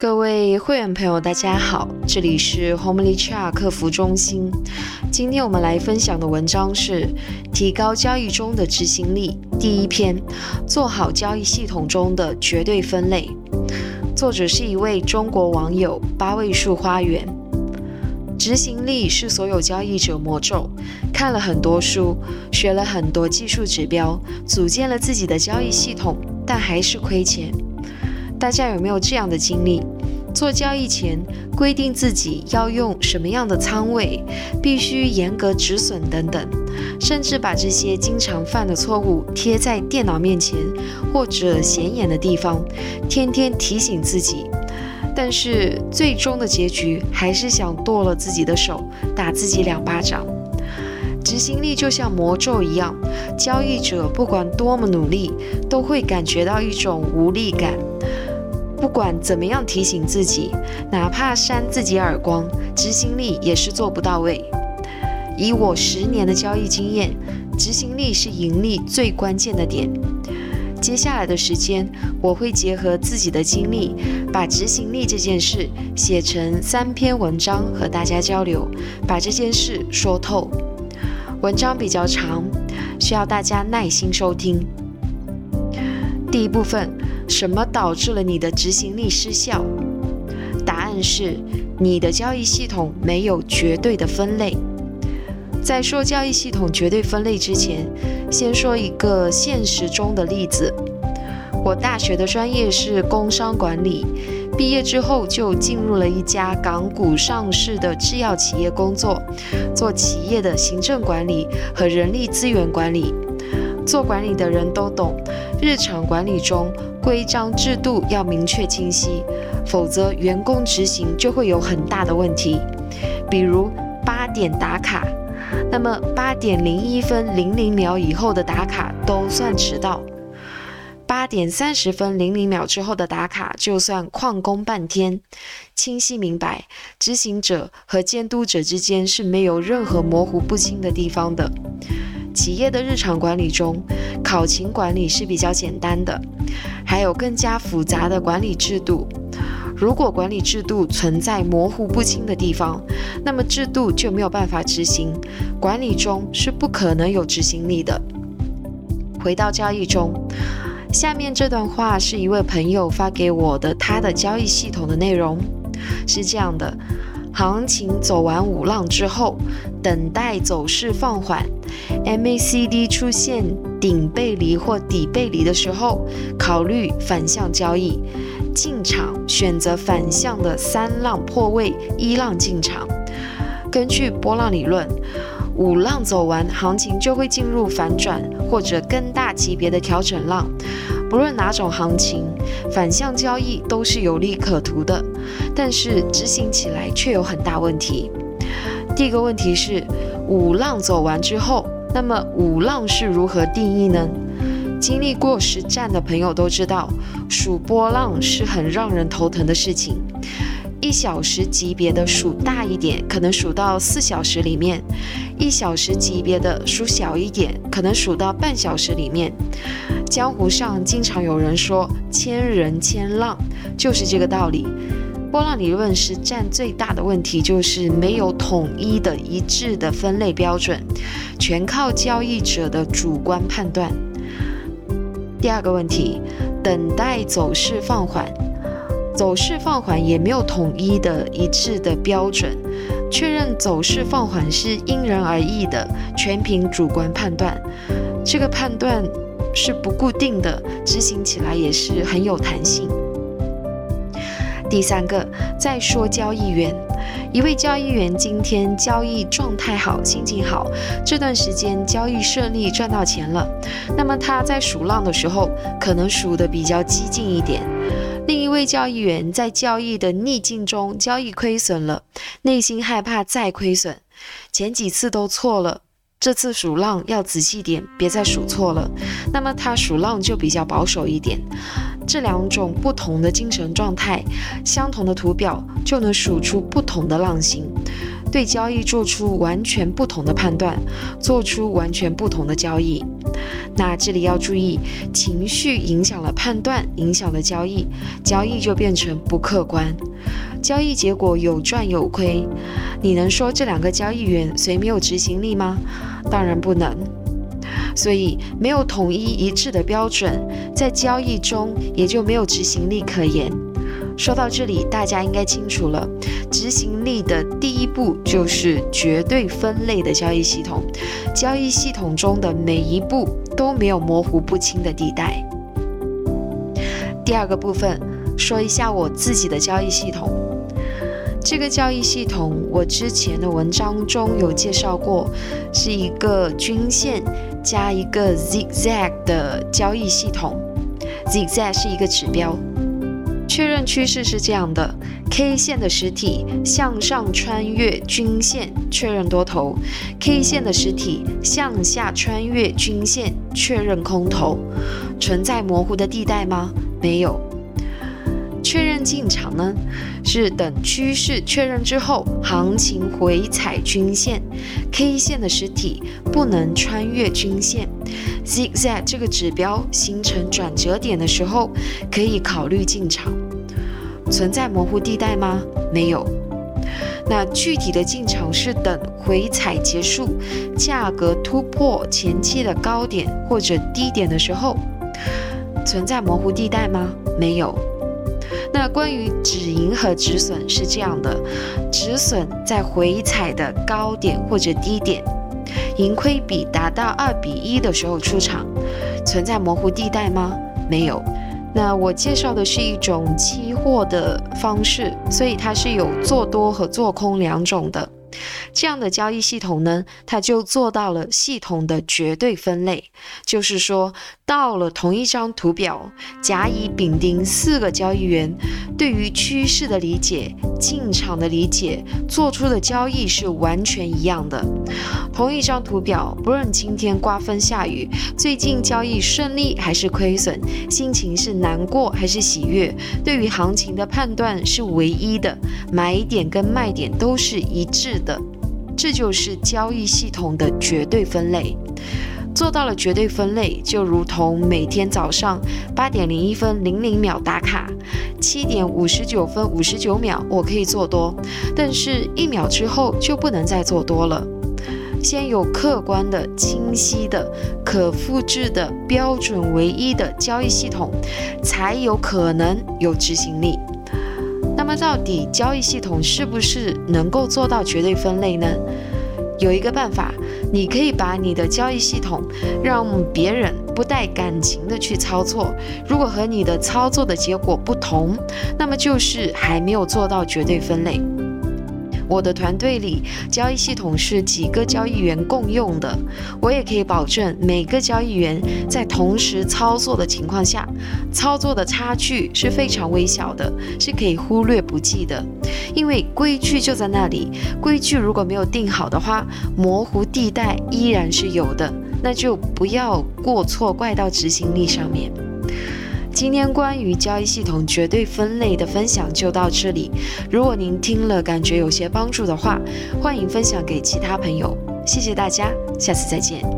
各位会员朋友，大家好，这里是 Homely Chat 客服中心。今天我们来分享的文章是《提高交易中的执行力》第一篇，做好交易系统中的绝对分类。作者是一位中国网友，八位数花园。执行力是所有交易者魔咒。看了很多书，学了很多技术指标，组建了自己的交易系统，但还是亏钱。大家有没有这样的经历？做交易前规定自己要用什么样的仓位，必须严格止损等等，甚至把这些经常犯的错误贴在电脑面前或者显眼的地方，天天提醒自己。但是最终的结局还是想剁了自己的手，打自己两巴掌。执行力就像魔咒一样，交易者不管多么努力，都会感觉到一种无力感。不管怎么样提醒自己，哪怕扇自己耳光，执行力也是做不到位。以我十年的交易经验，执行力是盈利最关键的点。接下来的时间，我会结合自己的经历，把执行力这件事写成三篇文章和大家交流，把这件事说透。文章比较长，需要大家耐心收听。第一部分。什么导致了你的执行力失效？答案是你的交易系统没有绝对的分类。在说交易系统绝对分类之前，先说一个现实中的例子。我大学的专业是工商管理，毕业之后就进入了一家港股上市的制药企业工作，做企业的行政管理和人力资源管理。做管理的人都懂，日常管理中。规章制度要明确清晰，否则员工执行就会有很大的问题。比如八点打卡，那么八点零一分零零秒以后的打卡都算迟到；八点三十分零零秒之后的打卡就算旷工半天。清晰明白，执行者和监督者之间是没有任何模糊不清的地方的。企业的日常管理中，考勤管理是比较简单的，还有更加复杂的管理制度。如果管理制度存在模糊不清的地方，那么制度就没有办法执行，管理中是不可能有执行力的。回到交易中，下面这段话是一位朋友发给我的，他的交易系统的内容是这样的。行情走完五浪之后，等待走势放缓，MACD 出现顶背离或底背离的时候，考虑反向交易，进场选择反向的三浪破位，一浪进场。根据波浪理论，五浪走完，行情就会进入反转或者更大级别的调整浪。不论哪种行情，反向交易都是有利可图的，但是执行起来却有很大问题。第一个问题是，五浪走完之后，那么五浪是如何定义呢？经历过实战的朋友都知道，数波浪是很让人头疼的事情。一小时级别的数大一点，可能数到四小时里面；一小时级别的数小一点，可能数到半小时里面。江湖上经常有人说“千人千浪”，就是这个道理。波浪理论实战最大的问题就是没有统一的一致的分类标准，全靠交易者的主观判断。第二个问题，等待走势放缓。走势放缓也没有统一的一致的标准，确认走势放缓是因人而异的，全凭主观判断。这个判断是不固定的，执行起来也是很有弹性。第三个，再说交易员，一位交易员今天交易状态好，心情好，这段时间交易顺利，赚到钱了，那么他在数浪的时候，可能数的比较激进一点。另一位交易员在交易的逆境中交易亏损了，内心害怕再亏损，前几次都错了，这次数浪要仔细点，别再数错了。那么他数浪就比较保守一点。这两种不同的精神状态，相同的图表就能数出不同的浪形。对交易做出完全不同的判断，做出完全不同的交易。那这里要注意，情绪影响了判断，影响了交易，交易就变成不客观，交易结果有赚有亏。你能说这两个交易员谁没有执行力吗？当然不能。所以没有统一一致的标准，在交易中也就没有执行力可言。说到这里，大家应该清楚了，执行力的第一步就是绝对分类的交易系统，交易系统中的每一步都没有模糊不清的地带。第二个部分，说一下我自己的交易系统。这个交易系统，我之前的文章中有介绍过，是一个均线加一个 zigzag 的交易系统。zigzag 是一个指标。确认趋势是这样的：K 线的实体向上穿越均线，确认多头；K 线的实体向下穿越均线，确认空头。存在模糊的地带吗？没有。确认进场呢？是等趋势确认之后，行情回踩均线，K 线的实体不能穿越均线，zigzag 这个指标形成转折点的时候，可以考虑进场。存在模糊地带吗？没有。那具体的进场是等回踩结束，价格突破前期的高点或者低点的时候，存在模糊地带吗？没有。那关于止盈和止损是这样的：止损在回踩的高点或者低点，盈亏比达到二比一的时候出场，存在模糊地带吗？没有。那我介绍的是一种期货的方式，所以它是有做多和做空两种的。这样的交易系统呢，它就做到了系统的绝对分类，就是说，到了同一张图表，甲、乙、丙、丁四个交易员对于趋势的理解、进场的理解、做出的交易是完全一样的。同一张图表，不论今天刮风下雨，最近交易顺利还是亏损，心情是难过还是喜悦，对于行情的判断是唯一的，买点跟卖点都是一致的。这就是交易系统的绝对分类，做到了绝对分类，就如同每天早上八点零一分零零秒打卡，七点五十九分五十九秒我可以做多，但是一秒之后就不能再做多了。先有客观的、清晰的、可复制的标准唯一的交易系统，才有可能有执行力。那么到底交易系统是不是能够做到绝对分类呢？有一个办法，你可以把你的交易系统让别人不带感情的去操作，如果和你的操作的结果不同，那么就是还没有做到绝对分类。我的团队里交易系统是几个交易员共用的，我也可以保证每个交易员在同时操作的情况下，操作的差距是非常微小的，是可以忽略不计的。因为规矩就在那里，规矩如果没有定好的话，模糊地带依然是有的，那就不要过错怪到执行力上面。今天关于交易系统绝对分类的分享就到这里。如果您听了感觉有些帮助的话，欢迎分享给其他朋友。谢谢大家，下次再见。